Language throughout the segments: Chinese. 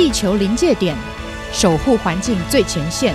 地球临界点，守护环境最前线。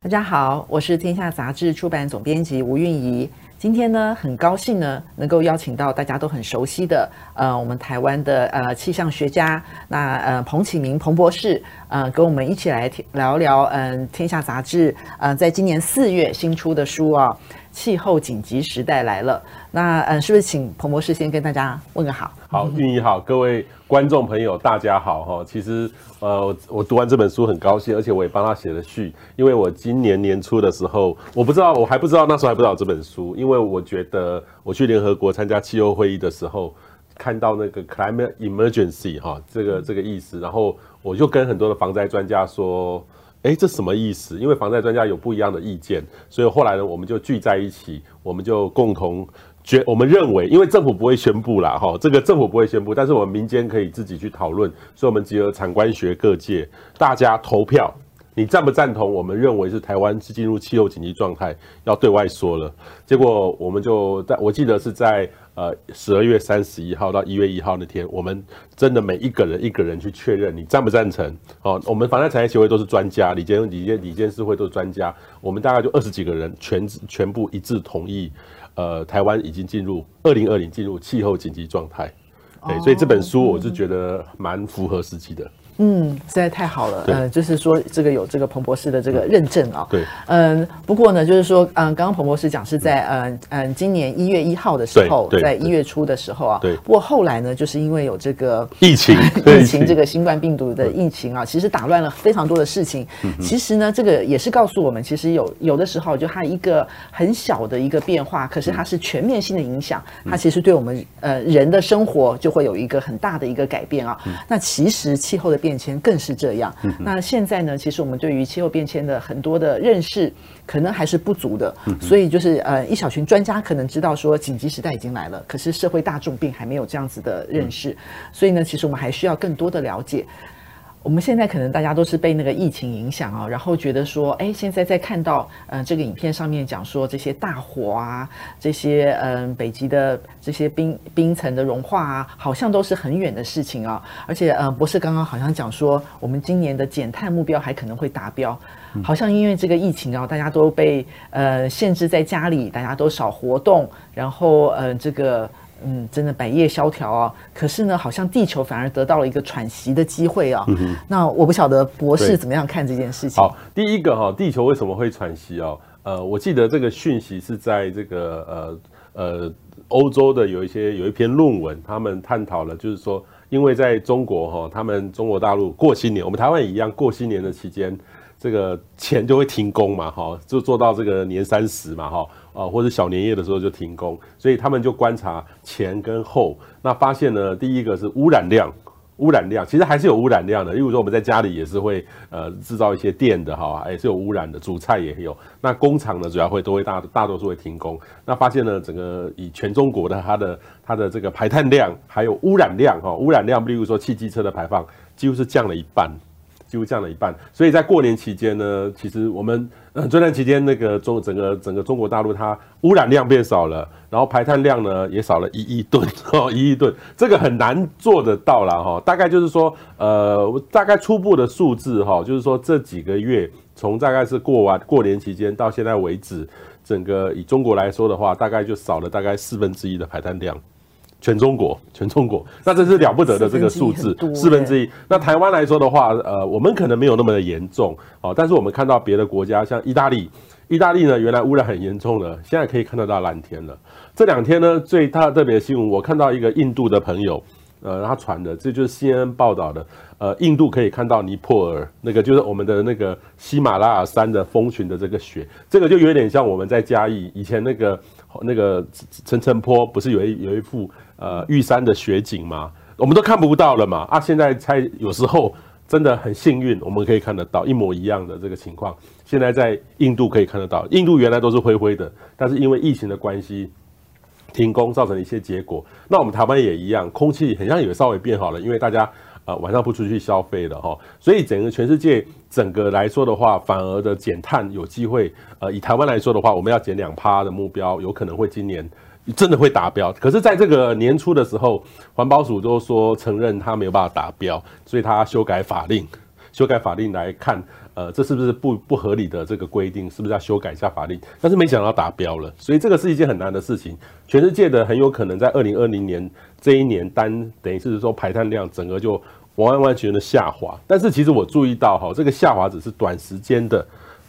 大家好，我是天下杂志出版总编辑吴韵仪。今天呢，很高兴呢，能够邀请到大家都很熟悉的，呃，我们台湾的呃气象学家，那呃彭启明彭博士，呃，跟我们一起来聊聊，嗯、天下杂志，呃，在今年四月新出的书啊，气候紧急时代来了。那嗯，是不是请彭博士先跟大家问个好？好，韵仪好，各位观众朋友，大家好哈。其实呃，我读完这本书很高兴，而且我也帮他写了序，因为我今年年初的时候，我不知道，我还不知道那时候还不知道这本书，因为我觉得我去联合国参加气候会议的时候，看到那个 climate emergency 哈，这个这个意思，然后我就跟很多的防灾专家说，哎，这什么意思？因为防灾专家有不一样的意见，所以后来呢，我们就聚在一起，我们就共同。觉我们认为，因为政府不会宣布啦，哈，这个政府不会宣布，但是我们民间可以自己去讨论，所以我们结合产官学各界，大家投票，你赞不赞同？我们认为是台湾是进入气候紧急状态，要对外说了。结果我们就在，我记得是在呃十二月三十一号到一月一号那天，我们真的每一个人一个人去确认，你赞不赞成？哦，我们房地产业协会都是专家，李监李监李监事会都是专家，我们大概就二十几个人全全部一致同意。呃，台湾已经进入二零二零进入气候紧急状态，对，所以这本书我是觉得蛮符合时期的。嗯，实在太好了。呃，就是说这个有这个彭博士的这个认证啊。对。嗯，不过呢，就是说，嗯，刚刚彭博士讲是在嗯嗯今年一月一号的时候，在一月初的时候啊。对。不过后来呢，就是因为有这个疫情，疫情这个新冠病毒的疫情啊，其实打乱了非常多的事情。嗯其实呢，这个也是告诉我们，其实有有的时候就它一个很小的一个变化，可是它是全面性的影响，它其实对我们呃人的生活就会有一个很大的一个改变啊。那其实气候的变变迁更是这样。那现在呢，其实我们对于气候变迁的很多的认识，可能还是不足的。所以就是呃，一小群专家可能知道说紧急时代已经来了，可是社会大众并还没有这样子的认识。所以呢，其实我们还需要更多的了解。我们现在可能大家都是被那个疫情影响啊，然后觉得说，哎，现在在看到，呃，这个影片上面讲说这些大火啊，这些嗯、呃，北极的这些冰冰层的融化啊，好像都是很远的事情啊。而且，呃，博士刚刚好像讲说，我们今年的减碳目标还可能会达标，好像因为这个疫情啊，大家都被呃限制在家里，大家都少活动，然后呃这个。嗯，真的百业萧条啊！可是呢，好像地球反而得到了一个喘息的机会啊。嗯、那我不晓得博士怎么样看这件事情。好，第一个哈，地球为什么会喘息啊？呃，我记得这个讯息是在这个呃呃欧洲的有一些有一篇论文，他们探讨了，就是说，因为在中国哈，他们中国大陆过新年，我们台湾也一样，过新年的期间，这个钱就会停工嘛，哈，就做到这个年三十嘛，哈。啊，或者小年夜的时候就停工，所以他们就观察前跟后，那发现呢，第一个是污染量，污染量其实还是有污染量的。例如说我们在家里也是会呃制造一些电的哈，也是有污染的，煮菜也有。那工厂呢，主要会都会大大多数会停工。那发现呢，整个以全中国的它的它的这个排碳量还有污染量哈，污染量，例如说汽机车的排放，几乎是降了一半。几乎降了一半，所以在过年期间呢，其实我们呃，这段期间那个中整个整个中国大陆它污染量变少了，然后排碳量呢也少了一亿吨 哦，一亿吨，这个很难做得到了哈。大概就是说，呃，大概初步的数字哈，就是说这几个月从大概是过完过年期间到现在为止，整个以中国来说的话，大概就少了大概四分之一的排碳量。全中国，全中国，那这是了不得的这个数字，四分之一。那台湾来说的话，呃，我们可能没有那么的严重哦，但是我们看到别的国家，像意大利，意大利呢，原来污染很严重的，现在可以看得到蓝天了。这两天呢，最大特别的新闻，我看到一个印度的朋友，呃，他传的，这就是 CNN 报道的，呃，印度可以看到尼泊尔那个，就是我们的那个喜马拉雅山的峰群的这个雪，这个就有点像我们在嘉义以前那个那个陈澄波，不是有一有一幅。呃，玉山的雪景嘛，我们都看不到了嘛啊！现在才有时候真的很幸运，我们可以看得到一模一样的这个情况。现在在印度可以看得到，印度原来都是灰灰的，但是因为疫情的关系停工，造成一些结果。那我们台湾也一样，空气好像也稍微变好了，因为大家呃晚上不出去消费了哈，所以整个全世界整个来说的话，反而的减碳有机会。呃，以台湾来说的话，我们要减两趴的目标，有可能会今年。真的会达标。可是，在这个年初的时候，环保署都说承认它没有办法达标，所以它修改法令，修改法令来看，呃，这是不是不不合理的这个规定？是不是要修改一下法令？但是没想到达标了，所以这个是一件很难的事情。全世界的很有可能在二零二零年这一年单，等于是说排碳量整个就完完全全的下滑。但是其实我注意到哈，这个下滑只是短时间的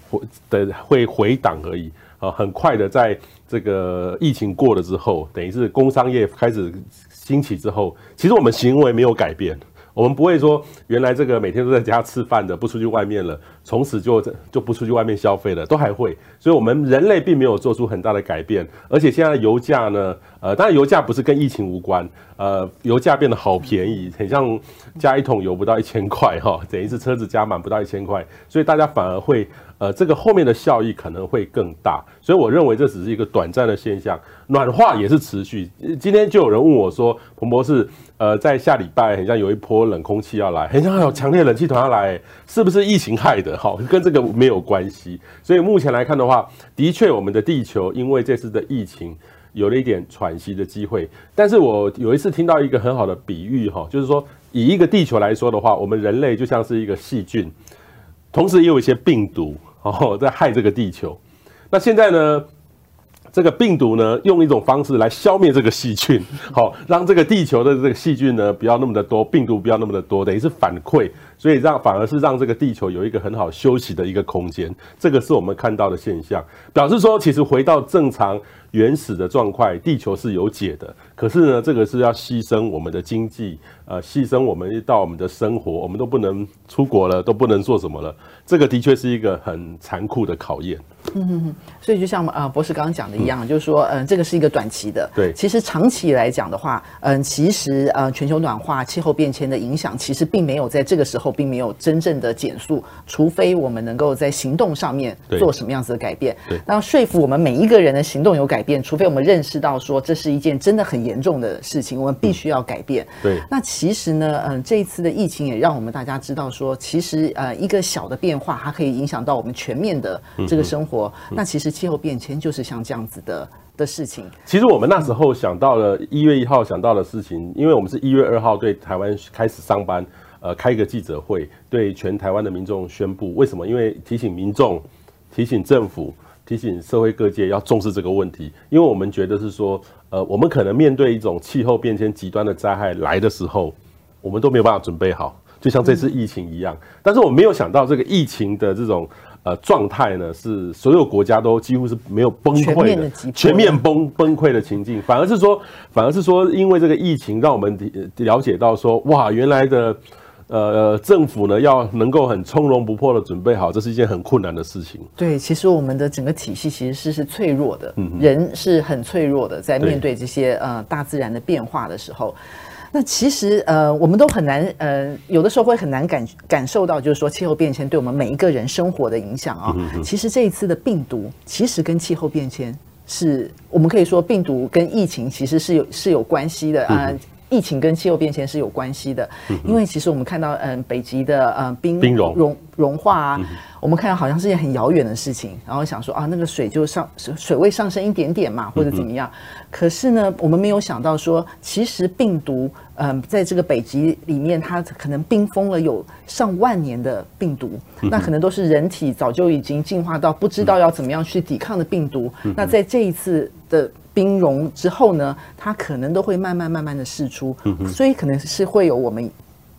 回。的会回档而已啊，很快的，在这个疫情过了之后，等于是工商业开始兴起之后，其实我们行为没有改变。我们不会说，原来这个每天都在家吃饭的，不出去外面了，从此就就不出去外面消费了，都还会。所以，我们人类并没有做出很大的改变。而且，现在的油价呢，呃，当然油价不是跟疫情无关，呃，油价变得好便宜，很像加一桶油不到一千块哈，等于是车子加满不到一千块，所以大家反而会，呃，这个后面的效益可能会更大。所以，我认为这只是一个短暂的现象，暖化也是持续。今天就有人问我说，彭博士。呃，在下礼拜，很像有一波冷空气要来，很像有强烈冷气团要来，是不是疫情害的？哈，跟这个没有关系。所以目前来看的话，的确，我们的地球因为这次的疫情有了一点喘息的机会。但是我有一次听到一个很好的比喻，哈，就是说，以一个地球来说的话，我们人类就像是一个细菌，同时也有一些病毒哦在害这个地球。那现在呢？这个病毒呢，用一种方式来消灭这个细菌，好，让这个地球的这个细菌呢不要那么的多，病毒不要那么的多，等于是反馈，所以让反而是让这个地球有一个很好休息的一个空间，这个是我们看到的现象，表示说其实回到正常原始的状况，地球是有解的。可是呢，这个是要牺牲我们的经济，呃，牺牲我们到我们的生活，我们都不能出国了，都不能做什么了。这个的确是一个很残酷的考验。嗯所以就像呃博士刚刚讲的一样，嗯、就是说，嗯、呃，这个是一个短期的。对，其实长期来讲的话，嗯、呃，其实呃全球暖化、气候变迁的影响，其实并没有在这个时候并没有真正的减速，除非我们能够在行动上面做什么样子的改变。对，然后说服我们每一个人的行动有改变，除非我们认识到说这是一件真的很严重的事情，我们必须要改变。嗯、对，那其实呢，嗯、呃，这一次的疫情也让我们大家知道说，其实呃一个小的变化，它可以影响到我们全面的这个生活。嗯那其实气候变迁就是像这样子的的事情。其实我们那时候想到了一月一号想到的事情，因为我们是一月二号对台湾开始上班，呃，开一个记者会，对全台湾的民众宣布为什么？因为提醒民众、提醒政府、提醒社会各界要重视这个问题，因为我们觉得是说，呃，我们可能面对一种气候变迁极端的灾害来的时候，我们都没有办法准备好，就像这次疫情一样。但是我没有想到这个疫情的这种。呃，状态呢是所有国家都几乎是没有崩溃的，全面崩崩溃的情境，反而是说，反而是说，因为这个疫情，让我们了解到说，哇，原来的呃政府呢要能够很从容不迫的准备好，这是一件很困难的事情。对，其实我们的整个体系其实是是脆弱的，嗯，人是很脆弱的，在面对这些呃大自然的变化的时候。那其实呃，我们都很难呃，有的时候会很难感感受到，就是说气候变迁对我们每一个人生活的影响啊。其实这一次的病毒，其实跟气候变迁是，我们可以说病毒跟疫情其实是有是有关系的啊。疫情跟气候变迁是有关系的，因为其实我们看到嗯，北极的呃冰冰融融融化啊。我们看到好像是件很遥远的事情，然后想说啊，那个水就上水位上升一点点嘛，或者怎么样。可是呢，我们没有想到说，其实病毒，嗯，在这个北极里面，它可能冰封了有上万年的病毒，那可能都是人体早就已经进化到不知道要怎么样去抵抗的病毒。那在这一次的冰融之后呢，它可能都会慢慢慢慢的释出，所以可能是会有我们。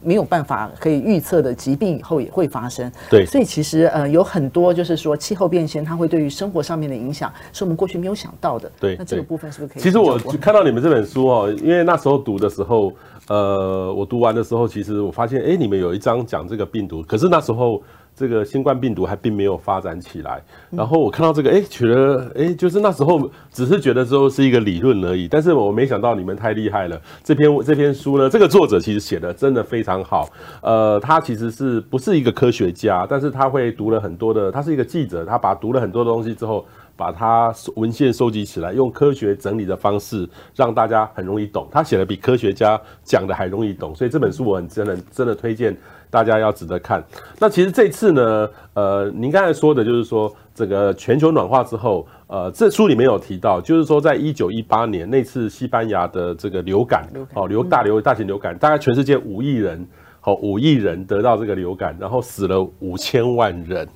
没有办法可以预测的疾病以后也会发生，对，所以其实呃有很多就是说气候变迁它会对于生活上面的影响是我们过去没有想到的，对，那这个部分是不是可以？其实我看到你们这本书哦，因为那时候读的时候，呃，我读完的时候，其实我发现，哎，你们有一章讲这个病毒，可是那时候。这个新冠病毒还并没有发展起来，然后我看到这个，哎，觉得，哎，就是那时候只是觉得之后是一个理论而已，但是我没想到你们太厉害了。这篇这篇书呢，这个作者其实写的真的非常好，呃，他其实是不是一个科学家，但是他会读了很多的，他是一个记者，他把读了很多东西之后，把它文献收集起来，用科学整理的方式让大家很容易懂。他写的比科学家讲的还容易懂，所以这本书我很真的真的推荐。大家要值得看。那其实这次呢，呃，您刚才说的就是说，这个全球暖化之后，呃，这书里面有提到，就是说在一九一八年那次西班牙的这个流感，哦，流大流大型流感，大概全世界五亿人，好，五亿人得到这个流感，然后死了五千万人。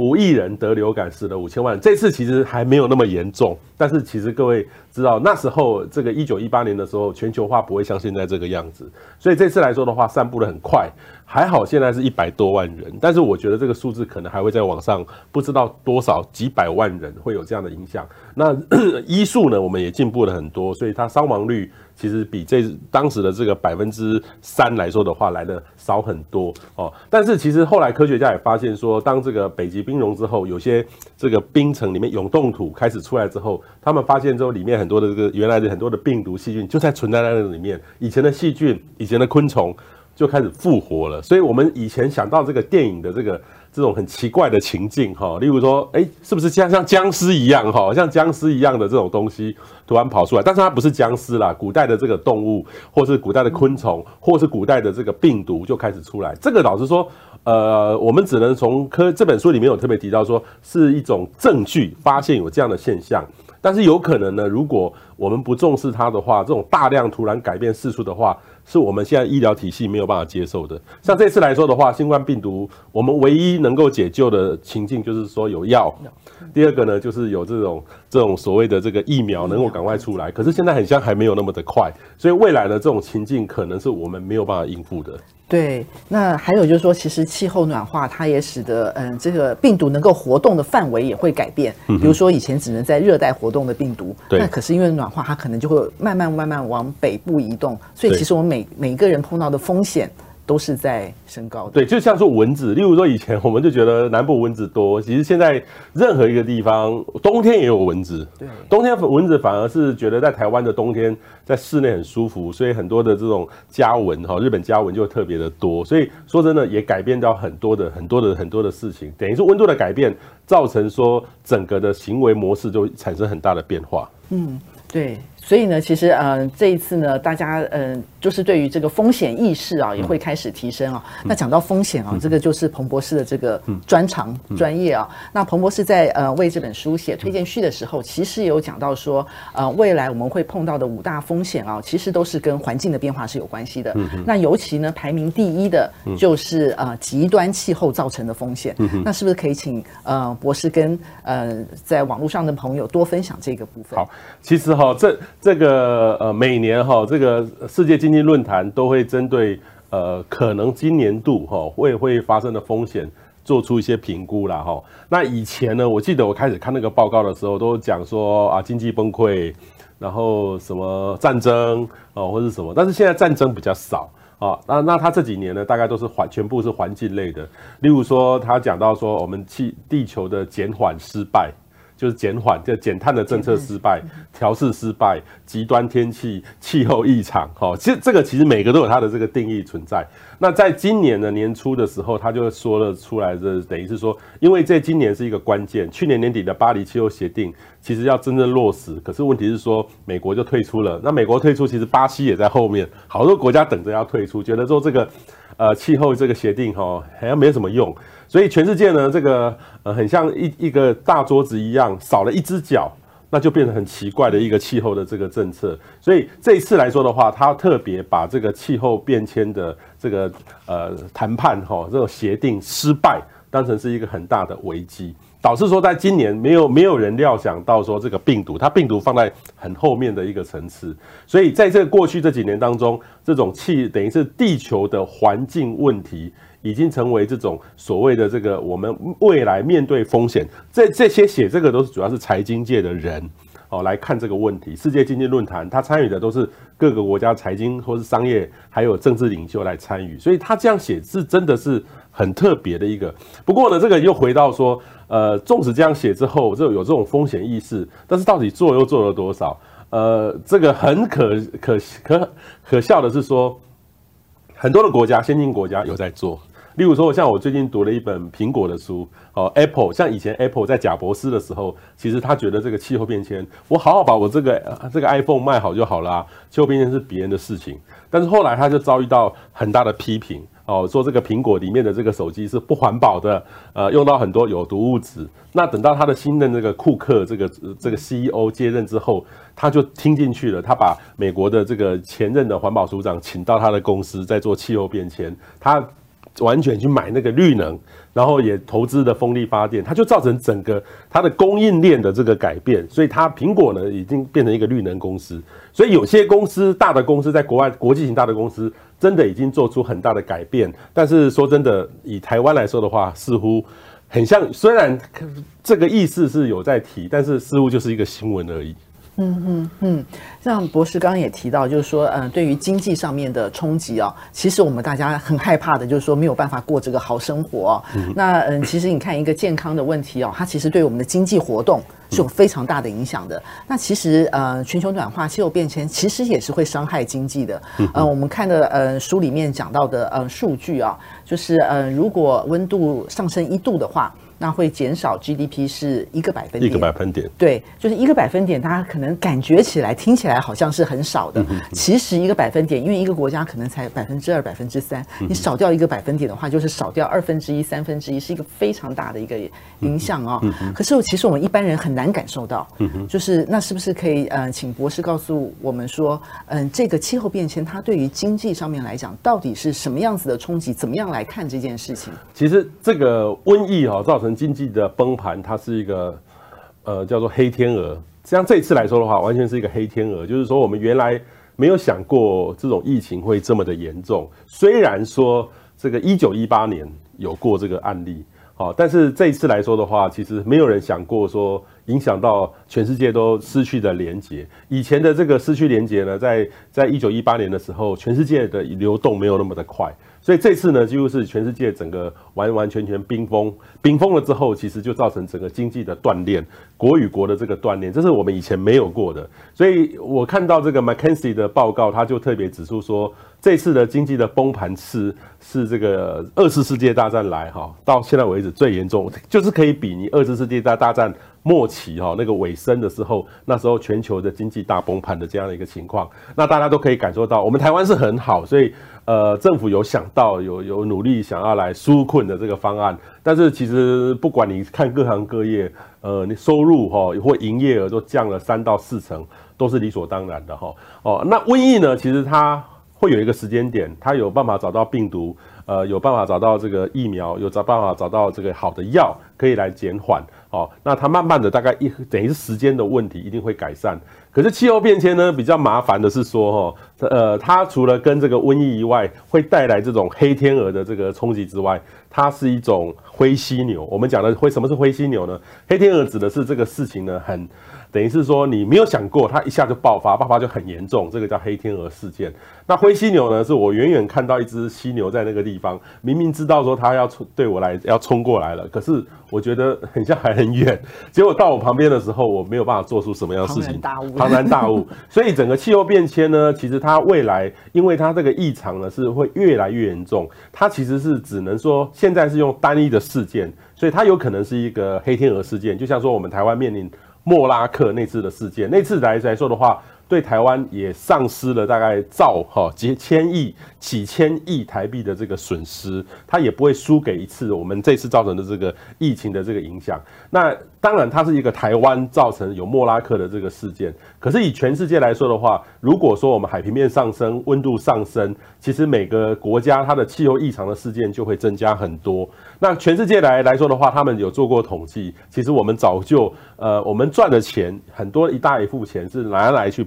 五亿人得流感，死了五千万。这次其实还没有那么严重，但是其实各位知道，那时候这个一九一八年的时候，全球化不会像现在这个样子，所以这次来说的话，散布得很快。还好现在是一百多万人，但是我觉得这个数字可能还会再往上，不知道多少几百万人会有这样的影响。那 医术呢，我们也进步了很多，所以它伤亡率其实比这当时的这个百分之三来说的话，来的少很多哦。但是其实后来科学家也发现说，当这个北极冰融之后，有些这个冰层里面永冻土开始出来之后，他们发现之后里面很多的这个原来的很多的病毒细菌就在存在在那里面，以前的细菌，以前的昆虫。就开始复活了，所以我们以前想到这个电影的这个这种很奇怪的情境哈，例如说，哎，是不是像像僵尸一样哈，像僵尸一样的这种东西突然跑出来？但是它不是僵尸啦，古代的这个动物，或是古代的昆虫，或是古代的这个病毒就开始出来。这个老实说，呃，我们只能从科这本书里面有特别提到说，是一种证据，发现有这样的现象。但是有可能呢，如果我们不重视它的话，这种大量突然改变四处的话，是我们现在医疗体系没有办法接受的。像这次来说的话，新冠病毒，我们唯一能够解救的情境就是说有药。第二个呢，就是有这种这种所谓的这个疫苗能够赶快出来。可是现在很像还没有那么的快，所以未来的这种情境可能是我们没有办法应付的。对，那还有就是说，其实气候暖化，它也使得嗯，这个病毒能够活动的范围也会改变。比如说以前只能在热带活动的病毒，对，那可是因为暖化，它可能就会慢慢慢慢往北部移动。所以其实我们每每一个人碰到的风险。都是在升高的，对，就像说蚊子，例如说以前我们就觉得南部蚊子多，其实现在任何一个地方冬天也有蚊子，对，冬天蚊子反而是觉得在台湾的冬天在室内很舒服，所以很多的这种家蚊哈，日本家蚊就特别的多，所以说真的也改变到很多的很多的很多的事情，等于是温度的改变造成说整个的行为模式就产生很大的变化，嗯，对。所以呢，其实呃，这一次呢，大家嗯、呃，就是对于这个风险意识啊，也会开始提升啊。嗯、那讲到风险啊，嗯、这个就是彭博士的这个专长、嗯、专业啊。那彭博士在呃为这本书写推荐序的时候，其实有讲到说，呃，未来我们会碰到的五大风险啊，其实都是跟环境的变化是有关系的。嗯、那尤其呢，排名第一的就是呃极端气候造成的风险。嗯、那是不是可以请呃博士跟呃在网络上的朋友多分享这个部分？好，其实哈这。这个呃，每年哈，这个世界经济论坛都会针对呃，可能今年度哈会会发生的风险做出一些评估啦哈。那以前呢，我记得我开始看那个报告的时候，都讲说啊，经济崩溃，然后什么战争哦，或者什么。但是现在战争比较少啊。那那他这几年呢，大概都是环全部是环境类的，例如说他讲到说，我们气地球的减缓失败。就是减缓，就减碳的政策失败，调试失败，极端天气、气候异常，哈，其实这个其实每个都有它的这个定义存在。那在今年的年初的时候，他就说了出来的，等于是说，因为这今年是一个关键，去年年底的巴黎气候协定其实要真正落实，可是问题是说美国就退出了。那美国退出，其实巴西也在后面，好多国家等着要退出，觉得说这个呃气候这个协定哈好像没有什么用。所以全世界呢，这个呃很像一一个大桌子一样，少了一只脚，那就变成很奇怪的一个气候的这个政策。所以这一次来说的话，他特别把这个气候变迁的这个呃谈判哈这种协定失败当成是一个很大的危机，导致说在今年没有没有人料想到说这个病毒，它病毒放在很后面的一个层次。所以在这过去这几年当中，这种气等于是地球的环境问题。已经成为这种所谓的这个我们未来面对风险，这这些写这个都是主要是财经界的人哦来看这个问题。世界经济论坛他参与的都是各个国家财经或是商业还有政治领袖来参与，所以他这样写是真的是很特别的一个。不过呢，这个又回到说，呃，纵使这样写之后，就有这种风险意识，但是到底做又做了多少？呃，这个很可可可可笑的是说，很多的国家先进国家有在做。例如说，像我最近读了一本苹果的书，哦，Apple，像以前 Apple 在贾博士的时候，其实他觉得这个气候变迁，我好好把我这个这个 iPhone 卖好就好啦，气候变迁是别人的事情。但是后来他就遭遇到很大的批评，哦，说这个苹果里面的这个手机是不环保的，呃，用到很多有毒物质。那等到他的新任这个库克这个这个 CEO 接任之后，他就听进去了，他把美国的这个前任的环保署长请到他的公司，在做气候变迁，他完全去买那个绿能。然后也投资的风力发电，它就造成整个它的供应链的这个改变，所以它苹果呢已经变成一个绿能公司。所以有些公司大的公司在国外国际型大的公司真的已经做出很大的改变。但是说真的，以台湾来说的话，似乎很像，虽然这个意思是有在提，但是似乎就是一个新闻而已。嗯嗯嗯，像博士刚刚也提到，就是说，嗯，对于经济上面的冲击啊，其实我们大家很害怕的，就是说没有办法过这个好生活啊。那嗯，其实你看一个健康的问题哦，它其实对我们的经济活动是有非常大的影响的。那其实呃，全球暖化、气候变迁其实也是会伤害经济的。呃，我们看的呃书里面讲到的呃数据啊，就是呃，如果温度上升一度的话。那会减少 GDP 是一个百分点，一个百分点，对，就是一个百分点，大家可能感觉起来、听起来好像是很少的，其实一个百分点，因为一个国家可能才百分之二、百分之三，你少掉一个百分点的话，就是少掉二分之一、三分之一，是一个非常大的一个影响哦。可是其实我们一般人很难感受到，就是那是不是可以呃，请博士告诉我们说，嗯，这个气候变迁它对于经济上面来讲，到底是什么样子的冲击？怎么样来看这件事情？其实这个瘟疫哈造成。经济的崩盘，它是一个呃叫做黑天鹅。像这一次来说的话，完全是一个黑天鹅，就是说我们原来没有想过这种疫情会这么的严重。虽然说这个一九一八年有过这个案例，好，但是这一次来说的话，其实没有人想过说影响到全世界都失去的连结。以前的这个失去连结呢，在在一九一八年的时候，全世界的流动没有那么的快。所以这次呢，几乎是全世界整个完完全全冰封，冰封了之后，其实就造成整个经济的断裂，国与国的这个断裂，这是我们以前没有过的。所以我看到这个 McKinsey 的报告，他就特别指出说，这次的经济的崩盘是是这个二次世界大战来哈到现在为止最严重，就是可以比拟二次世界大大战。末期哈那个尾声的时候，那时候全球的经济大崩盘的这样的一个情况，那大家都可以感受到，我们台湾是很好，所以呃政府有想到有有努力想要来纾困的这个方案，但是其实不管你看各行各业，呃你收入哈或营业额都降了三到四成，都是理所当然的哈哦。那瘟疫呢，其实它会有一个时间点，它有办法找到病毒，呃有办法找到这个疫苗，有找办法找到这个好的药可以来减缓。哦，那它慢慢的大概一等于是时间的问题，一定会改善。可是气候变迁呢，比较麻烦的是说，哈，呃，它除了跟这个瘟疫以外，会带来这种黑天鹅的这个冲击之外，它是一种灰犀牛。我们讲的灰什么是灰犀牛呢？黑天鹅指的是这个事情呢，很。等于是说，你没有想过，它一下就爆发，爆发就很严重，这个叫黑天鹅事件。那灰犀牛呢？是我远远看到一只犀牛在那个地方，明明知道说它要冲对我来要冲过来了，可是我觉得很像还很远。结果到我旁边的时候，我没有办法做出什么样的事情。庞然大物，庞然大物。所以整个气候变迁呢，其实它未来，因为它这个异常呢是会越来越严重，它其实是只能说现在是用单一的事件，所以它有可能是一个黑天鹅事件，就像说我们台湾面临。莫拉克那次的事件，那次来来说的话，对台湾也丧失了大概兆哈几千亿、几千亿台币的这个损失，它也不会输给一次我们这次造成的这个疫情的这个影响。那当然，它是一个台湾造成有莫拉克的这个事件。可是以全世界来说的话，如果说我们海平面上升、温度上升，其实每个国家它的气候异常的事件就会增加很多。那全世界来来说的话，他们有做过统计，其实我们早就呃，我们赚的钱很多，一大一副钱是拿来去。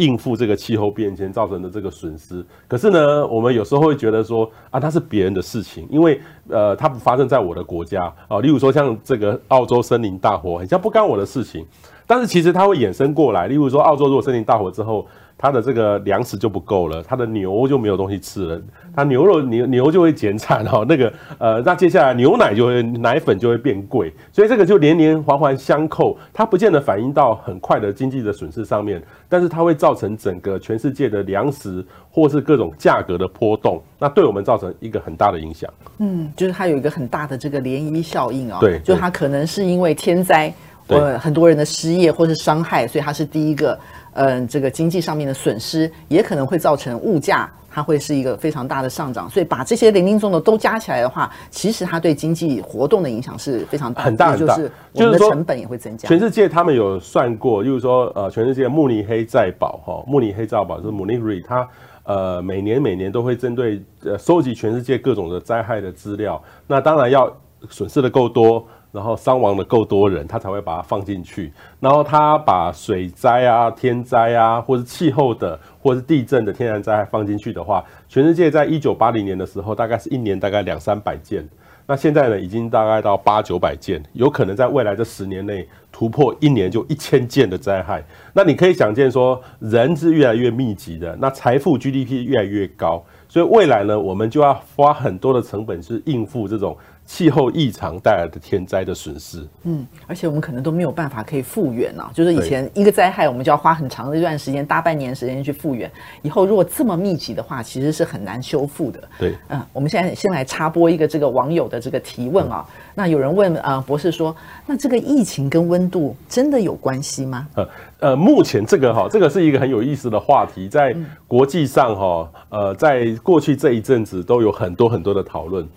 应付这个气候变迁造成的这个损失，可是呢，我们有时候会觉得说啊，它是别人的事情，因为呃，它不发生在我的国家啊。例如说像这个澳洲森林大火，很像不干我的事情，但是其实它会衍生过来。例如说，澳洲如果森林大火之后，它的这个粮食就不够了，它的牛就没有东西吃了，它牛肉牛牛就会减产哈，那个呃，那接下来牛奶就会奶粉就会变贵，所以这个就连连环环相扣，它不见得反映到很快的经济的损失上面，但是它会造成整个全世界的粮食或是各种价格的波动，那对我们造成一个很大的影响。嗯，就是它有一个很大的这个涟漪效应啊、哦，对，就它可能是因为天灾，呃，很多人的失业或是伤害，所以它是第一个。嗯，这个经济上面的损失也可能会造成物价它会是一个非常大的上涨。所以把这些零零总总都加起来的话，其实它对经济活动的影响是非常大，很大很大，就是我们的成本也会增加。全世界他们有算过，就是说呃，全世界慕尼黑债保哈，慕尼黑债保就是 Munich Re，它呃每年每年都会针对呃收集全世界各种的灾害的资料，那当然要损失的够多。然后伤亡的够多人，他才会把它放进去。然后他把水灾啊、天灾啊，或是气候的，或是地震的天然灾害放进去的话，全世界在一九八零年的时候，大概是一年大概两三百件。那现在呢，已经大概到八九百件，有可能在未来这十年内突破一年就一千件的灾害。那你可以想见说，人是越来越密集的，那财富 GDP 越来越高，所以未来呢，我们就要花很多的成本去应付这种。气候异常带来的天灾的损失，嗯，而且我们可能都没有办法可以复原啊。就是以前一个灾害，我们就要花很长的一段时间，大半年时间去复原。以后如果这么密集的话，其实是很难修复的。对，嗯，我们现在先来插播一个这个网友的这个提问啊。嗯、那有人问啊、呃，博士说，那这个疫情跟温度真的有关系吗？呃呃，目前这个哈，这个是一个很有意思的话题，在国际上哈，呃，在过去这一阵子都有很多很多的讨论。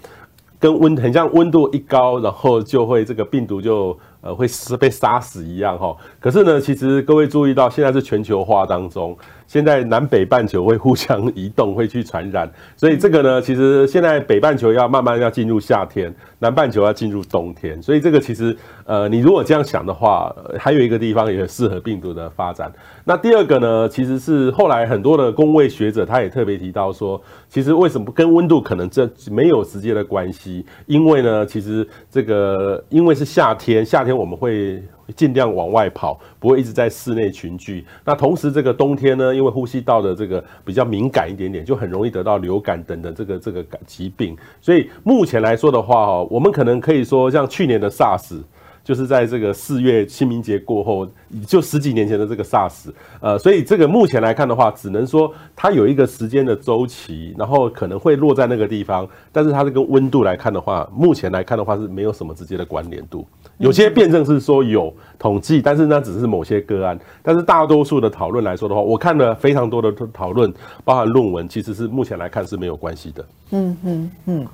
跟温很像，温度一高，然后就会这个病毒就呃会是被杀死一样哈。可是呢，其实各位注意到，现在是全球化当中。现在南北半球会互相移动，会去传染，所以这个呢，其实现在北半球要慢慢要进入夏天，南半球要进入冬天，所以这个其实，呃，你如果这样想的话，还有一个地方也很适合病毒的发展。那第二个呢，其实是后来很多的工位学者他也特别提到说，其实为什么跟温度可能这没有直接的关系？因为呢，其实这个因为是夏天，夏天我们会。尽量往外跑，不会一直在室内群聚。那同时，这个冬天呢，因为呼吸道的这个比较敏感一点点，就很容易得到流感等等这个这个疾病。所以目前来说的话，哈，我们可能可以说，像去年的 SARS。就是在这个四月清明节过后，就十几年前的这个 SARS，呃，所以这个目前来看的话，只能说它有一个时间的周期，然后可能会落在那个地方，但是它这个温度来看的话，目前来看的话是没有什么直接的关联度。有些辩证是说有统计，但是那只是某些个案，但是大多数的讨论来说的话，我看了非常多的讨论，包含论文，其实是目前来看是没有关系的。嗯嗯嗯，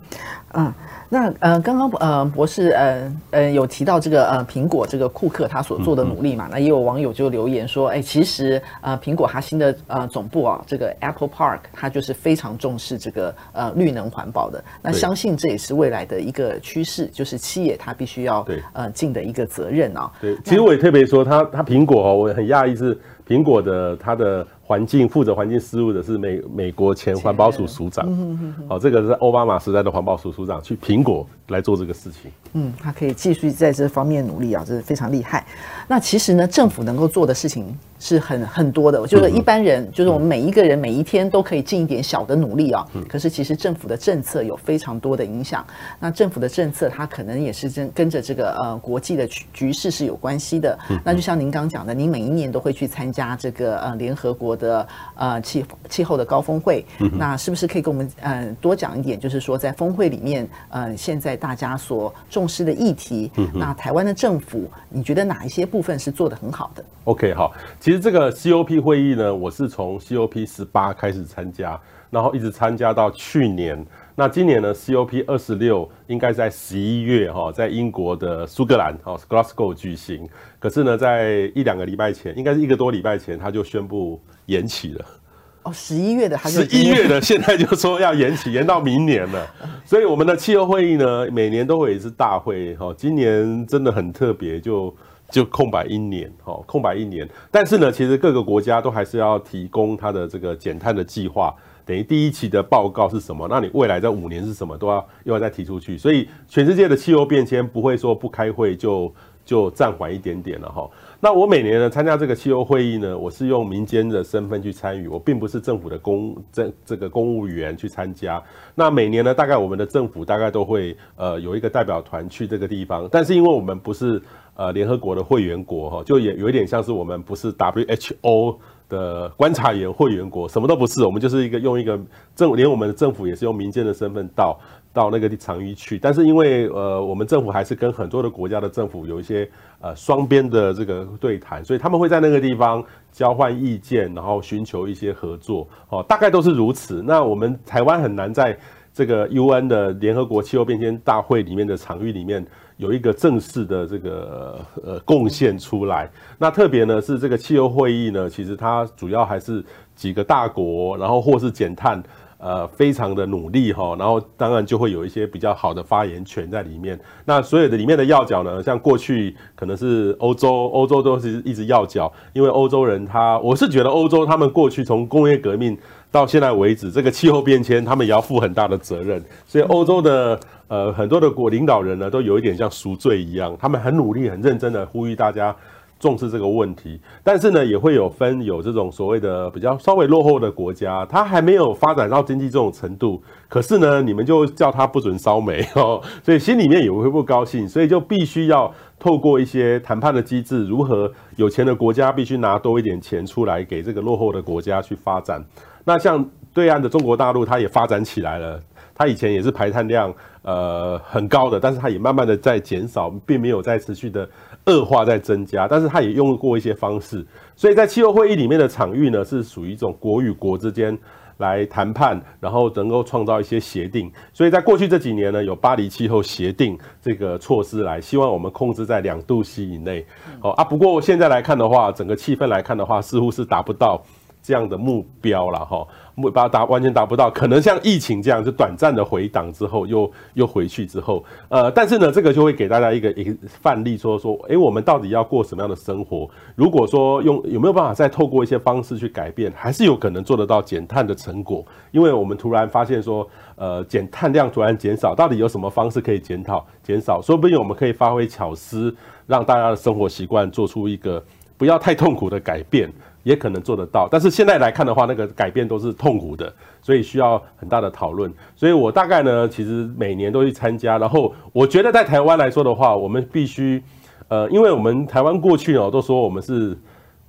啊。那呃，刚刚呃，博士呃呃有提到这个呃，苹果这个库克他所做的努力嘛？那也有网友就留言说，哎，其实呃，苹果它新的呃总部啊，这个 Apple Park，它就是非常重视这个呃绿能环保的。那相信这也是未来的一个趋势，就是企业它必须要对呃尽的一个责任啊。对，其实我也特别说，他他苹果哦，我很讶异是苹果的它的。环境负责环境事务的是美美国前环保署署长，好，这个是奥巴马时代的环保署署长去苹果来做这个事情。嗯，他可以继续在这方面努力啊，这是非常厉害。那其实呢，政府能够做的事情是很很多的。我觉得一般人，就是我们每一个人每一天都可以尽一点小的努力啊。可是其实政府的政策有非常多的影响。那政府的政策，它可能也是跟跟着这个呃国际的局局势是有关系的。那就像您刚讲的，您每一年都会去参加这个呃联合国的呃气气候的高峰会，那是不是可以跟我们呃多讲一点？就是说在峰会里面，呃，现在大家所重视的议题，那台湾的政府，你觉得哪一些部分是做得很好的？OK，好，其实这个 COP 会议呢，我是从 COP 十八开始参加，然后一直参加到去年。那今年呢，COP 二十六应该在十一月哈，在英国的苏格兰哈 Glasgow 举行。可是呢，在一两个礼拜前，应该是一个多礼拜前，他就宣布延期了。哦，十一月的还是十一月的，现在就说要延期，延到明年了。所以我们的气候会议呢，每年都会有一次大会哈。今年真的很特别，就就空白一年哈，空白一年。但是呢，其实各个国家都还是要提供它的这个减碳的计划。等于第一期的报告是什么？那你未来这五年是什么？都要又要再提出去。所以全世界的气候变迁不会说不开会就就暂缓一点点了哈。那我每年呢参加这个气候会议呢，我是用民间的身份去参与，我并不是政府的公这这个公务员去参加。那每年呢，大概我们的政府大概都会呃有一个代表团去这个地方，但是因为我们不是呃联合国的会员国哈，就也有一点像是我们不是 WHO。的观察员会员国，什么都不是，我们就是一个用一个政，连我们的政府也是用民间的身份到到那个场域去。但是因为呃，我们政府还是跟很多的国家的政府有一些呃双边的这个对谈，所以他们会在那个地方交换意见，然后寻求一些合作。哦，大概都是如此。那我们台湾很难在这个 UN 的联合国气候变迁大会里面的场域里面。有一个正式的这个呃贡献出来，那特别呢是这个气候会议呢，其实它主要还是几个大国，然后或是减碳，呃，非常的努力哈，然后当然就会有一些比较好的发言权在里面。那所有的里面的要角呢，像过去可能是欧洲，欧洲都是一直要角，因为欧洲人他，我是觉得欧洲他们过去从工业革命到现在为止，这个气候变迁他们也要负很大的责任，所以欧洲的。呃，很多的国领导人呢，都有一点像赎罪一样，他们很努力、很认真的呼吁大家重视这个问题。但是呢，也会有分有这种所谓的比较稍微落后的国家，它还没有发展到经济这种程度。可是呢，你们就叫它不准烧煤哦，所以心里面也会不高兴，所以就必须要透过一些谈判的机制，如何有钱的国家必须拿多一点钱出来给这个落后的国家去发展。那像对岸的中国大陆，它也发展起来了。它以前也是排碳量呃很高的，但是它也慢慢的在减少，并没有在持续的恶化在增加。但是他也用过一些方式，所以在气候会议里面的场域呢，是属于一种国与国之间来谈判，然后能够创造一些协定。所以在过去这几年呢，有巴黎气候协定这个措施来，希望我们控制在两度 C 以内。哦啊，不过现在来看的话，整个气氛来看的话，似乎是达不到这样的目标了哈。把达完全达不到，可能像疫情这样，就短暂的回档之后又又回去之后，呃，但是呢，这个就会给大家一个一个范例，说说，诶，我们到底要过什么样的生活？如果说用有没有办法再透过一些方式去改变，还是有可能做得到减碳的成果？因为我们突然发现说，呃，减碳量突然减少，到底有什么方式可以检讨减少？说不定我们可以发挥巧思，让大家的生活习惯做出一个不要太痛苦的改变。也可能做得到，但是现在来看的话，那个改变都是痛苦的，所以需要很大的讨论。所以我大概呢，其实每年都去参加。然后我觉得在台湾来说的话，我们必须，呃，因为我们台湾过去哦都说我们是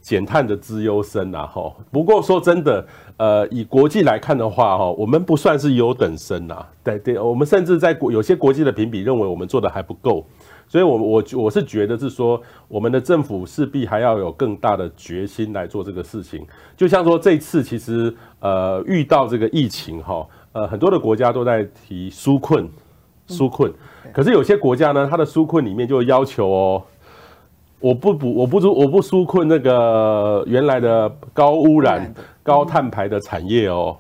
减碳的资优生呐，哈。不过说真的，呃，以国际来看的话，哈，我们不算是优等生呐。对对，我们甚至在国有些国际的评比认为我们做的还不够。所以我，我我我是觉得是说，我们的政府势必还要有更大的决心来做这个事情。就像说，这次其实呃遇到这个疫情哈，呃很多的国家都在提纾困，纾困。可是有些国家呢，它的纾困里面就要求哦，我不补，我不我不纾困那个原来的高污染、高碳排的产业哦，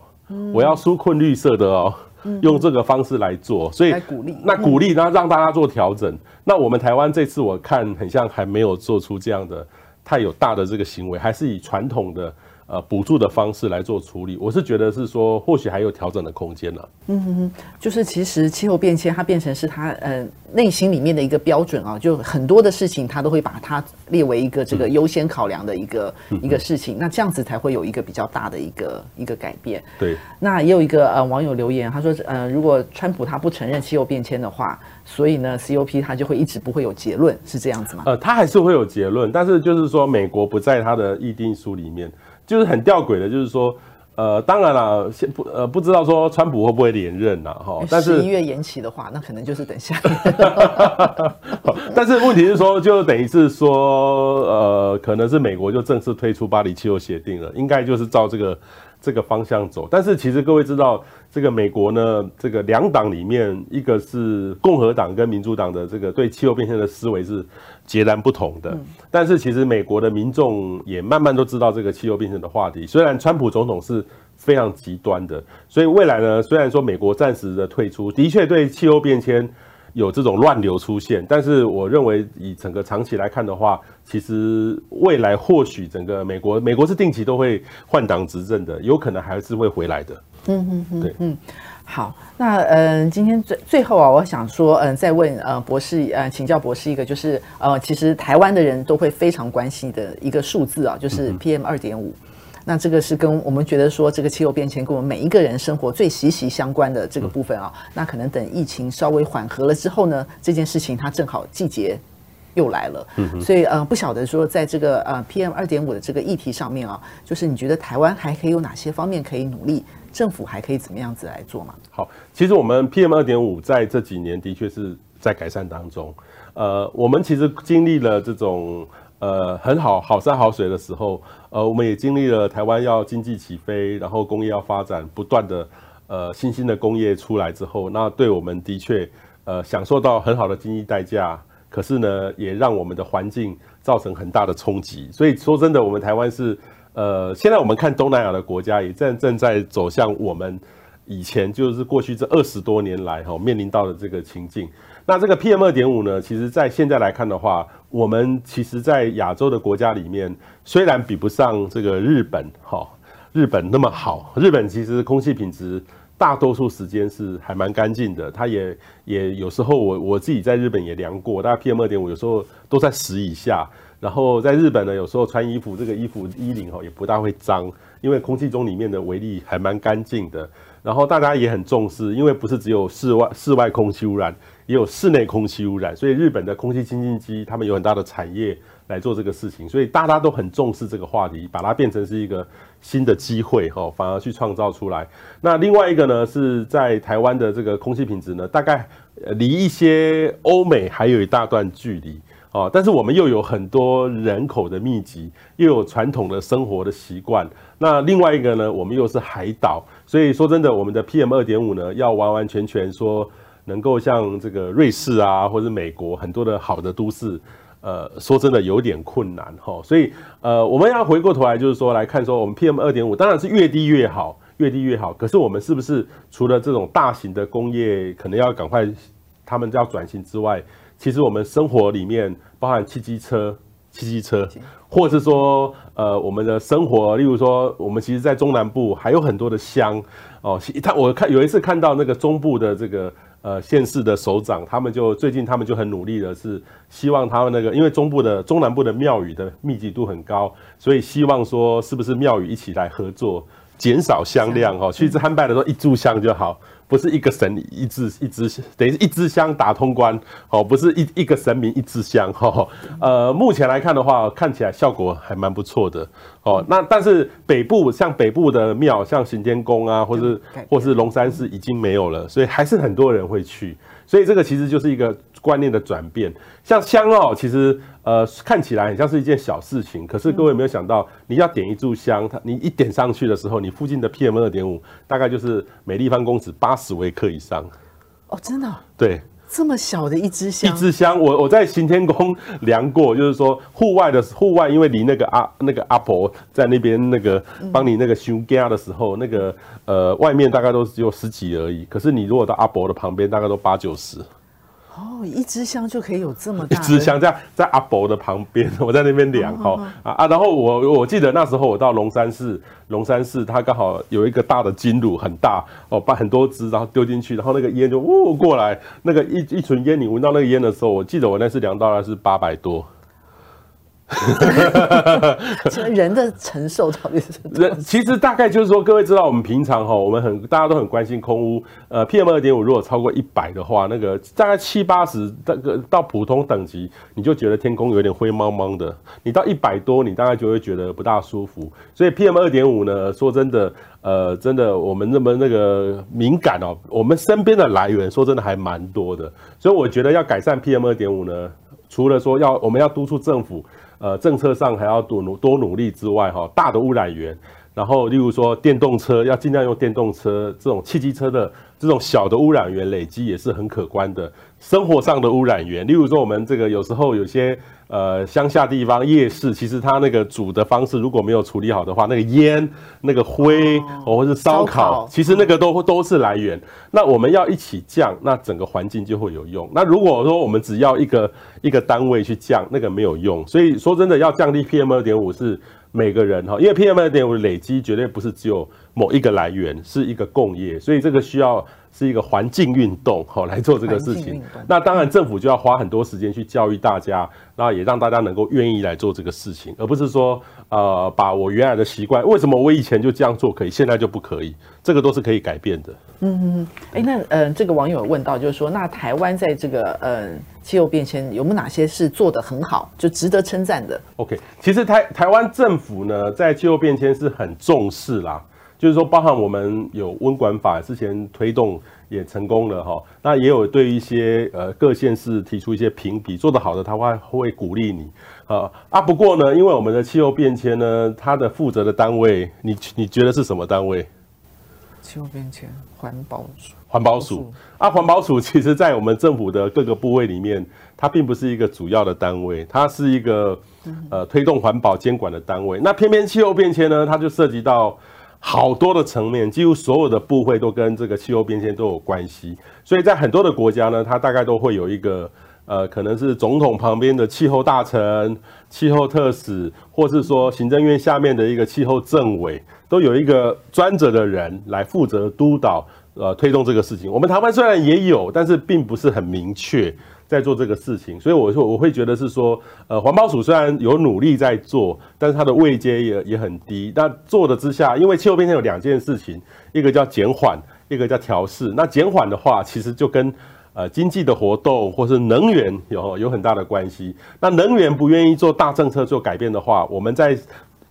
我要纾困绿色的哦。用这个方式来做，所以鼓励，那鼓励，然后让大家做调整。那我们台湾这次我看很像还没有做出这样的太有大的这个行为，还是以传统的。呃，补助的方式来做处理，我是觉得是说，或许还有调整的空间呢。嗯哼哼，就是其实气候变迁它变成是他呃内心里面的一个标准啊，就很多的事情他都会把它列为一个这个优先考量的一个、嗯、一个事情，那这样子才会有一个比较大的一个一个改变。对，那也有一个呃网友留言，他说呃如果川普他不承认气候变迁的话，所以呢 COP 他就会一直不会有结论，是这样子吗？呃，他还是会有结论，但是就是说美国不在他的议定书里面。就是很吊诡的，就是说，呃，当然了，先不呃不知道说川普会不会连任呐，哈，但是十一月延期的话，那可能就是等下。但是问题是说，就等于是说，呃，可能是美国就正式推出巴黎气候协定了，应该就是照这个这个方向走。但是其实各位知道，这个美国呢，这个两党里面，一个是共和党跟民主党的这个对气候变迁的思维是。截然不同的，但是其实美国的民众也慢慢都知道这个气候变迁的话题。虽然川普总统是非常极端的，所以未来呢，虽然说美国暂时的退出，的确对气候变迁有这种乱流出现，但是我认为以整个长期来看的话，其实未来或许整个美国，美国是定期都会换党执政的，有可能还是会回来的。嗯嗯嗯，对，嗯。好，那嗯、呃，今天最最后啊，我想说，嗯、呃，再问呃博士，呃，请教博士一个，就是呃，其实台湾的人都会非常关心的一个数字啊，就是 PM 二点五。那这个是跟我们觉得说，这个气候变迁跟我们每一个人生活最息息相关的这个部分啊。那可能等疫情稍微缓和了之后呢，这件事情它正好季节又来了。嗯，所以呃，不晓得说在这个呃 PM 二点五的这个议题上面啊，就是你觉得台湾还可以有哪些方面可以努力？政府还可以怎么样子来做吗？好，其实我们 PM 二点五在这几年的确是在改善当中。呃，我们其实经历了这种呃很好好山好水的时候，呃，我们也经历了台湾要经济起飞，然后工业要发展，不断的呃新兴的工业出来之后，那对我们的确呃享受到很好的经济代价，可是呢，也让我们的环境造成很大的冲击。所以说真的，我们台湾是。呃，现在我们看东南亚的国家也正正在走向我们以前就是过去这二十多年来哈面临到的这个情境。那这个 PM 二点五呢，其实在现在来看的话，我们其实在亚洲的国家里面，虽然比不上这个日本哈，日本那么好，日本其实空气品质大多数时间是还蛮干净的，它也也有时候我我自己在日本也量过，大概 PM 二点五有时候都在十以下。然后在日本呢，有时候穿衣服，这个衣服衣领哈也不大会脏，因为空气中里面的微粒还蛮干净的。然后大家也很重视，因为不是只有室外室外空气污染，也有室内空气污染，所以日本的空气清净机他们有很大的产业来做这个事情，所以大家都很重视这个话题，把它变成是一个新的机会哈，反而去创造出来。那另外一个呢，是在台湾的这个空气品质呢，大概离一些欧美还有一大段距离。哦，但是我们又有很多人口的密集，又有传统的生活的习惯。那另外一个呢，我们又是海岛，所以说真的，我们的 PM 二点五呢，要完完全全说能够像这个瑞士啊，或者美国很多的好的都市，呃，说真的有点困难哈。所以呃，我们要回过头来，就是说来看说，我们 PM 二点五当然是越低越好，越低越好。可是我们是不是除了这种大型的工业可能要赶快他们要转型之外，其实我们生活里面包含汽机车、汽机车，或者是说，呃，我们的生活，例如说，我们其实，在中南部还有很多的乡哦。他我看有一次看到那个中部的这个呃县市的首长，他们就最近他们就很努力的是希望他们那个，因为中部的中南部的庙宇的密集度很高，所以希望说是不是庙宇一起来合作，减少香量哦。去参拜的时候一炷香就好。不是一个神一支一支，等于是一支香打通关哦，不是一一个神明一支香哈。呃，目前来看的话，看起来效果还蛮不错的哦。那但是北部像北部的庙，像行天宫啊，或是或是龙山寺已经没有了，所以还是很多人会去。所以这个其实就是一个观念的转变。像香哦，其实呃看起来很像是一件小事情，可是各位有没有想到，你要点一炷香，它你一点上去的时候，你附近的 PM 二点五大概就是每立方公尺八十微克以上。哦，真的？对。这么小的一支香，一支香，我我在行天宫量过，就是说户外的户外，因为离那个阿那个阿婆在那边那个帮你那个修家的时候，那个呃外面大概都只有十几而已，可是你如果到阿婆的旁边，大概都八九十。哦，一支香就可以有这么大。一支香在在阿伯的旁边，我在那边量 哈、哦、啊啊，然后我我记得那时候我到龙山寺，龙山寺它刚好有一个大的金炉，很大哦，把很多支然后丢进去，然后那个烟就呜过来，那个一一群烟，你闻到那个烟的时候，我记得我那次量到的是八百多。人的承受到底是人，其实大概就是说，各位知道，我们平常哈，我们很大家都很关心空污，呃，PM 二点五如果超过一百的话，那个大概七八十，这个到普通等级，你就觉得天空有点灰蒙蒙的。你到一百多，你大概就会觉得不大舒服。所以 PM 二点五呢，说真的，呃，真的我们那么那个敏感哦，我们身边的来源说真的还蛮多的。所以我觉得要改善 PM 二点五呢，除了说要我们要督促政府。呃，政策上还要多努多努力之外，哈，大的污染源，然后例如说电动车要尽量用电动车，这种汽机车的这种小的污染源累积也是很可观的。生活上的污染源，例如说我们这个有时候有些呃乡下地方夜市，其实它那个煮的方式如果没有处理好的话，那个烟、那个灰，哦，或是烧烤，其实那个都都是来源。那我们要一起降，那整个环境就会有用。那如果说我们只要一个一个单位去降，那个没有用。所以说真的要降低 PM 二点五是每个人哈，因为 PM 二点五累积绝对不是只有某一个来源，是一个共业，所以这个需要是一个环境运动哈来做这个事情。那当然政府就要花很多时间去教育大家，然后也让大家能够愿意来做这个事情，而不是说呃把我原来的习惯，为什么我以前就这样做可以，现在就不可以？这个都是可以改变的。嗯嗯嗯。哎，那呃这个网友问到就是说，那台湾在这个呃气候变迁有没有哪些是做得很好，就值得称赞的？OK，其实台台湾政府呢，在气候变迁是很重视啦，就是说，包含我们有温管法之前推动也成功了哈，那也有对一些呃各县市提出一些评比，做得好的他会会鼓励你啊啊。不过呢，因为我们的气候变迁呢，它的负责的单位，你你觉得是什么单位？气候变迁环保署。环保署啊，环保署 其实，在我们政府的各个部位里面，它并不是一个主要的单位，它是一个呃推动环保监管的单位。那偏偏气候变迁呢，它就涉及到好多的层面，几乎所有的部会都跟这个气候变迁都有关系。所以在很多的国家呢，它大概都会有一个呃，可能是总统旁边的气候大臣、气候特使，或是说行政院下面的一个气候政委，都有一个专责的人来负责督导。呃，推动这个事情，我们台湾虽然也有，但是并不是很明确在做这个事情，所以我说我会觉得是说，呃，环保署虽然有努力在做，但是它的位阶也也很低。那做的之下，因为气候变迁有两件事情，一个叫减缓，一个叫调适。那减缓的话，其实就跟呃经济的活动或是能源有有很大的关系。那能源不愿意做大政策做改变的话，我们在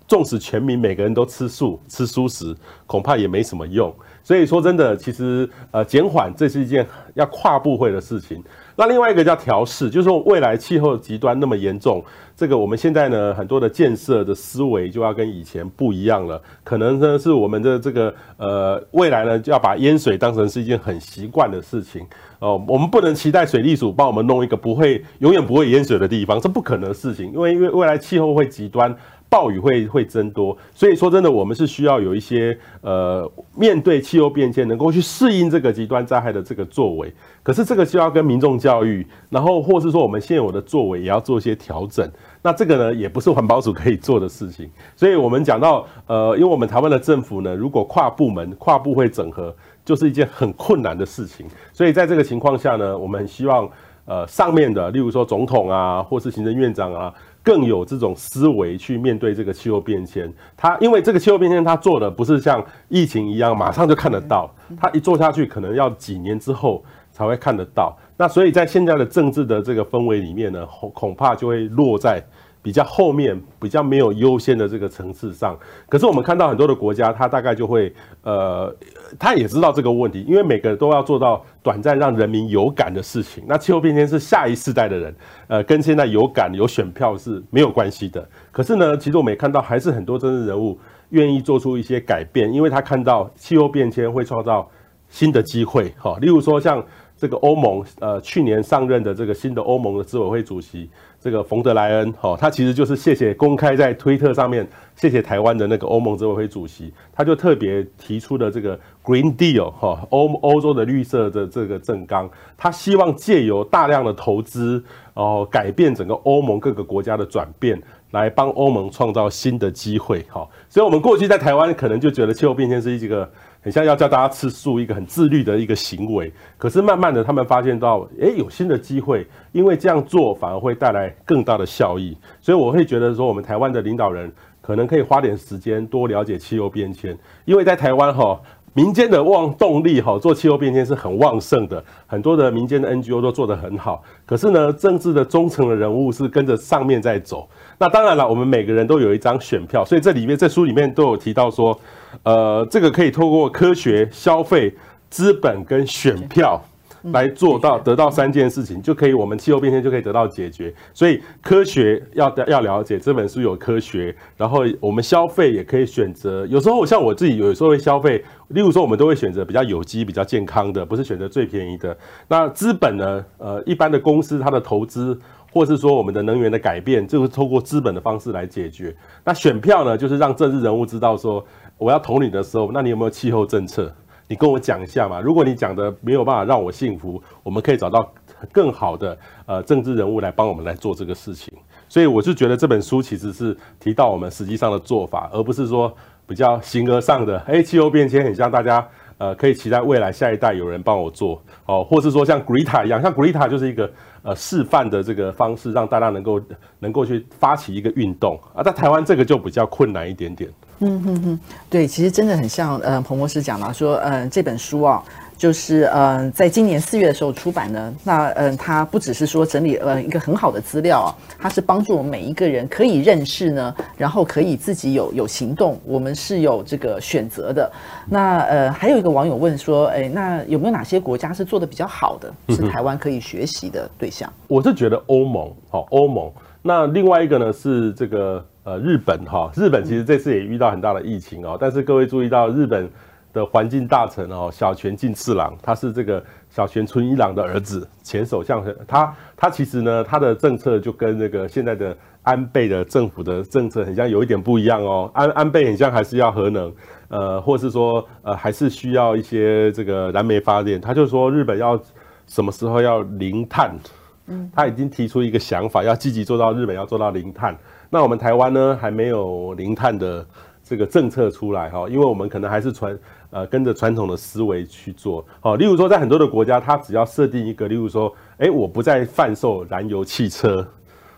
纵使全民每个人都吃素吃蔬食，恐怕也没什么用。所以说真的，其实呃减缓这是一件要跨部会的事情。那另外一个叫调试，就是说未来气候极端那么严重，这个我们现在呢很多的建设的思维就要跟以前不一样了。可能呢是我们的这个呃未来呢就要把淹水当成是一件很习惯的事情哦。我们不能期待水利署帮我们弄一个不会永远不会淹水的地方，这不可能的事情，因为因为未来气候会极端。暴雨会会增多，所以说真的，我们是需要有一些呃，面对气候变迁能够去适应这个极端灾害的这个作为。可是这个就要跟民众教育，然后或是说我们现有的作为也要做一些调整。那这个呢，也不是环保署可以做的事情。所以我们讲到呃，因为我们台湾的政府呢，如果跨部门、跨部会整合，就是一件很困难的事情。所以在这个情况下呢，我们希望呃上面的，例如说总统啊，或是行政院长啊。更有这种思维去面对这个气候变迁，它因为这个气候变迁，它做的不是像疫情一样马上就看得到，它一做下去可能要几年之后才会看得到。那所以在现在的政治的这个氛围里面呢，恐恐怕就会落在。比较后面比较没有优先的这个层次上，可是我们看到很多的国家，它大概就会呃，他也知道这个问题，因为每个人都要做到短暂让人民有感的事情。那气候变迁是下一世代的人，呃，跟现在有感有选票是没有关系的。可是呢，其实我们也看到，还是很多政治人物愿意做出一些改变，因为他看到气候变迁会创造新的机会。哈，例如说像这个欧盟，呃，去年上任的这个新的欧盟的执委会主席。这个冯德莱恩，哈，他其实就是谢谢公开在推特上面谢谢台湾的那个欧盟执委会主席，他就特别提出的这个 Green Deal，哈，欧欧洲的绿色的这个政纲，他希望借由大量的投资，然后改变整个欧盟各个国家的转变，来帮欧盟创造新的机会，哈，所以我们过去在台湾可能就觉得气候变迁是一个。很像要叫大家吃素，一个很自律的一个行为。可是慢慢的，他们发现到，诶，有新的机会，因为这样做反而会带来更大的效益。所以我会觉得说，我们台湾的领导人可能可以花点时间多了解气候变迁，因为在台湾哈，民间的旺动力哈，做气候变迁是很旺盛的，很多的民间的 NGO 都做得很好。可是呢，政治的中层的人物是跟着上面在走。那当然了，我们每个人都有一张选票，所以这里面这书里面都有提到说，呃，这个可以透过科学、消费、资本跟选票来做到得到三件事情，就可以我们气候变迁就可以得到解决。所以科学要要了解这本书有科学，然后我们消费也可以选择。有时候像我自己有时候会消费，例如说我们都会选择比较有机、比较健康的，不是选择最便宜的。那资本呢？呃，一般的公司它的投资。或是说我们的能源的改变，就是透过资本的方式来解决。那选票呢，就是让政治人物知道说，我要投你的时候，那你有没有气候政策？你跟我讲一下嘛。如果你讲的没有办法让我信服，我们可以找到更好的呃政治人物来帮我们来做这个事情。所以我是觉得这本书其实是提到我们实际上的做法，而不是说比较形而上的。哎，气候变迁很像大家。呃，可以期待未来下一代有人帮我做哦，或是说像 Greta 一样，像 Greta 就是一个呃示范的这个方式，让大家能够能够去发起一个运动啊。在台湾这个就比较困难一点点。嗯哼哼，对，其实真的很像呃彭博士讲了说，嗯、呃，这本书啊。就是嗯、呃，在今年四月的时候出版呢。那嗯，它不只是说整理呃一个很好的资料啊，它是帮助我们每一个人可以认识呢，然后可以自己有有行动，我们是有这个选择的。那呃，还有一个网友问说，哎，那有没有哪些国家是做的比较好的，是台湾可以学习的对象？我是觉得欧盟，好，欧盟。那另外一个呢是这个呃日本哈，日本其实这次也遇到很大的疫情哦，但是各位注意到日本的环境大臣哦，小泉进次郎，他是这个小泉纯一郎的儿子，前首相，他他其实呢他的政策就跟那个现在的安倍的政府的政策很像，有一点不一样哦，安安倍很像还是要核能，呃，或是说呃还是需要一些这个燃煤发电，他就说日本要什么时候要零碳。他已经提出一个想法，要积极做到日本要做到零碳。那我们台湾呢，还没有零碳的这个政策出来哈，因为我们可能还是传呃跟着传统的思维去做。好，例如说在很多的国家，它只要设定一个，例如说，哎，我不再贩售燃油汽车，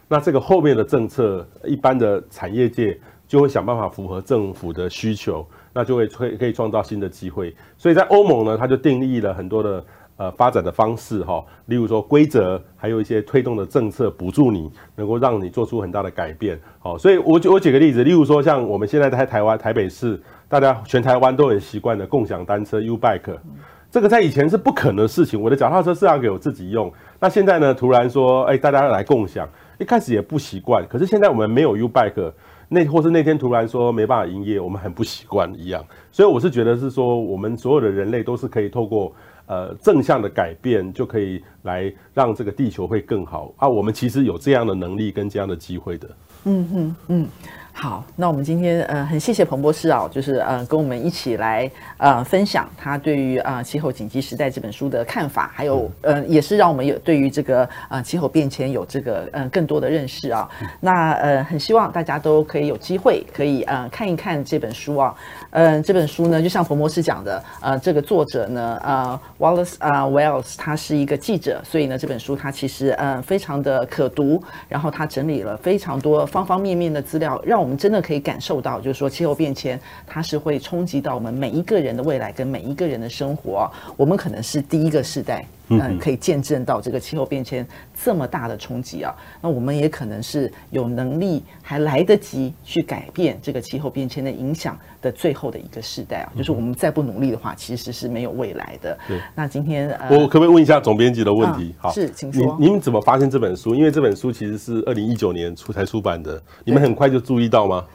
那这个后面的政策，一般的产业界就会想办法符合政府的需求，那就会可以可以创造新的机会。所以在欧盟呢，它就定义了很多的。呃，发展的方式哈，例如说规则，还有一些推动的政策补助你，能够让你做出很大的改变。好，所以我举我举个例子，例如说像我们现在在台湾台北市，大家全台湾都很习惯的共享单车 U Bike，这个在以前是不可能的事情。我的脚踏车是要给我自己用，那现在呢，突然说，哎，大家来共享，一开始也不习惯。可是现在我们没有 U Bike，那或是那天突然说没办法营业，我们很不习惯一样。所以我是觉得是说，我们所有的人类都是可以透过。呃，正向的改变就可以来让这个地球会更好啊！我们其实有这样的能力跟这样的机会的。嗯嗯嗯。好，那我们今天呃很谢谢彭博士啊，就是呃跟我们一起来呃分享他对于啊、呃《气候紧急时代》这本书的看法，还有呃也是让我们有对于这个呃气候变迁有这个呃更多的认识啊。那呃很希望大家都可以有机会可以呃看一看这本书啊。嗯、这本书呢就像彭博士讲的，呃这个作者呢呃 Wallace 啊、呃、Wells 他是一个记者，所以呢这本书他其实呃非常的可读，然后他整理了非常多方方面面的资料，让我们真的可以感受到，就是说气候变迁，它是会冲击到我们每一个人的未来跟每一个人的生活。我们可能是第一个世代，嗯，可以见证到这个气候变迁这么大的冲击啊。那我们也可能是有能力还来得及去改变这个气候变迁的影响的最后的一个世代啊。就是我们再不努力的话，其实是没有未来的。对。那今天，我可不可以问一下总编辑的问题？好，是，请说。你们怎么发现这本书？因为这本书其实是二零一九年出才出版的，你们很快就注意到吗？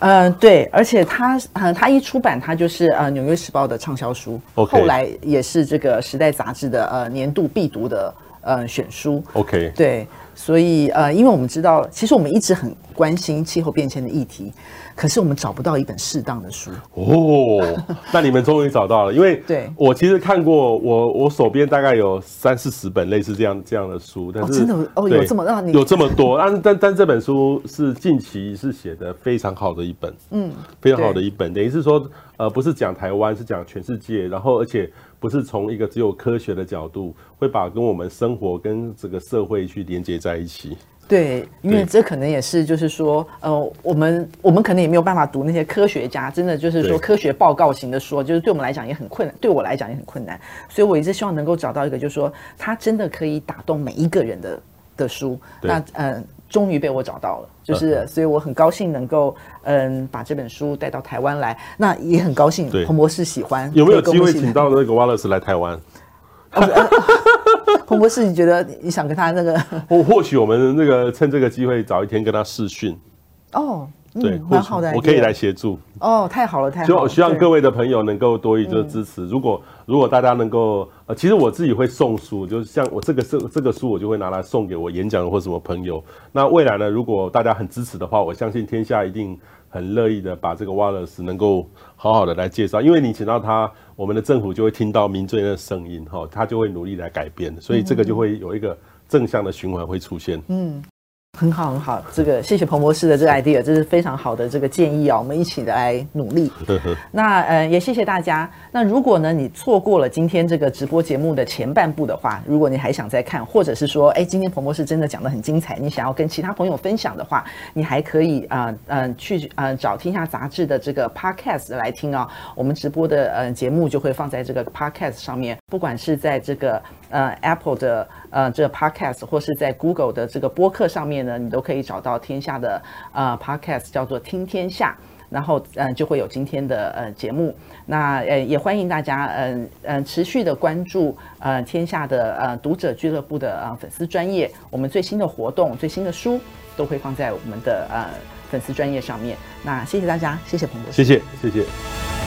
嗯、呃，对，而且他，呃，他一出版，他就是呃《纽约时报》的畅销书.后来也是这个《时代》杂志的呃年度必读的呃选书。OK，对，所以呃，因为我们知道，其实我们一直很关心气候变迁的议题。可是我们找不到一本适当的书。哦，那你们终于找到了，因为 对。我其实看过，我我手边大概有三四十本类似这样这样的书，但是、哦、真的？哦有这么让你有这么多，但是但但这本书是近期是写的非常好的一本，嗯，非常好的一本，等于是说呃不是讲台湾，是讲全世界，然后而且不是从一个只有科学的角度，会把跟我们生活跟这个社会去连接在一起。对，因为这可能也是，就是说，呃，我们我们可能也没有办法读那些科学家，真的就是说科学报告型的书，就是对我们来讲也很困难，对我来讲也很困难。所以我一直希望能够找到一个，就是说，它真的可以打动每一个人的的书。那嗯，终于被我找到了，就是，所以我很高兴能够嗯把这本书带到台湾来。那也很高兴彭博士喜欢，有没有机会请到那个 Wallace 来台湾？彭博士，你觉得你想跟他那个？或或许我们那个趁这个机会早一天跟他试训。哦，对，蛮、嗯、好的，我可以来协助。哦，太好了，太好了。希望各位的朋友能够多一个支持。如果如果大家能够，呃，其实我自己会送书，就是像我这个这这个书，我就会拿来送给我演讲的或什么朋友。那未来呢，如果大家很支持的话，我相信天下一定很乐意的把这个 Wallace 能够好好的来介绍，因为你请到他，我们的政府就会听到民众的声音，哈，他就会努力来改变，所以这个就会有一个正向的循环会出现。嗯。很好，很好，这个谢谢彭博士的这个 idea，这是非常好的这个建议啊，我们一起来努力。那呃，也谢谢大家。那如果呢，你错过了今天这个直播节目的前半部的话，如果你还想再看，或者是说，哎，今天彭博士真的讲的很精彩，你想要跟其他朋友分享的话，你还可以啊，嗯、呃呃，去嗯、呃、找天下杂志的这个 podcast 来听啊。我们直播的呃节目就会放在这个 podcast 上面，不管是在这个呃 Apple 的。呃，这个 podcast 或是在 Google 的这个播客上面呢，你都可以找到天下的呃 podcast，叫做听天下，然后嗯、呃、就会有今天的呃节目。那呃也欢迎大家嗯嗯、持续的关注呃天下的呃读者俱乐部的呃粉丝专业，我们最新的活动、最新的书都会放在我们的呃粉丝专业上面。那谢谢大家，谢谢彭博士，谢谢谢谢。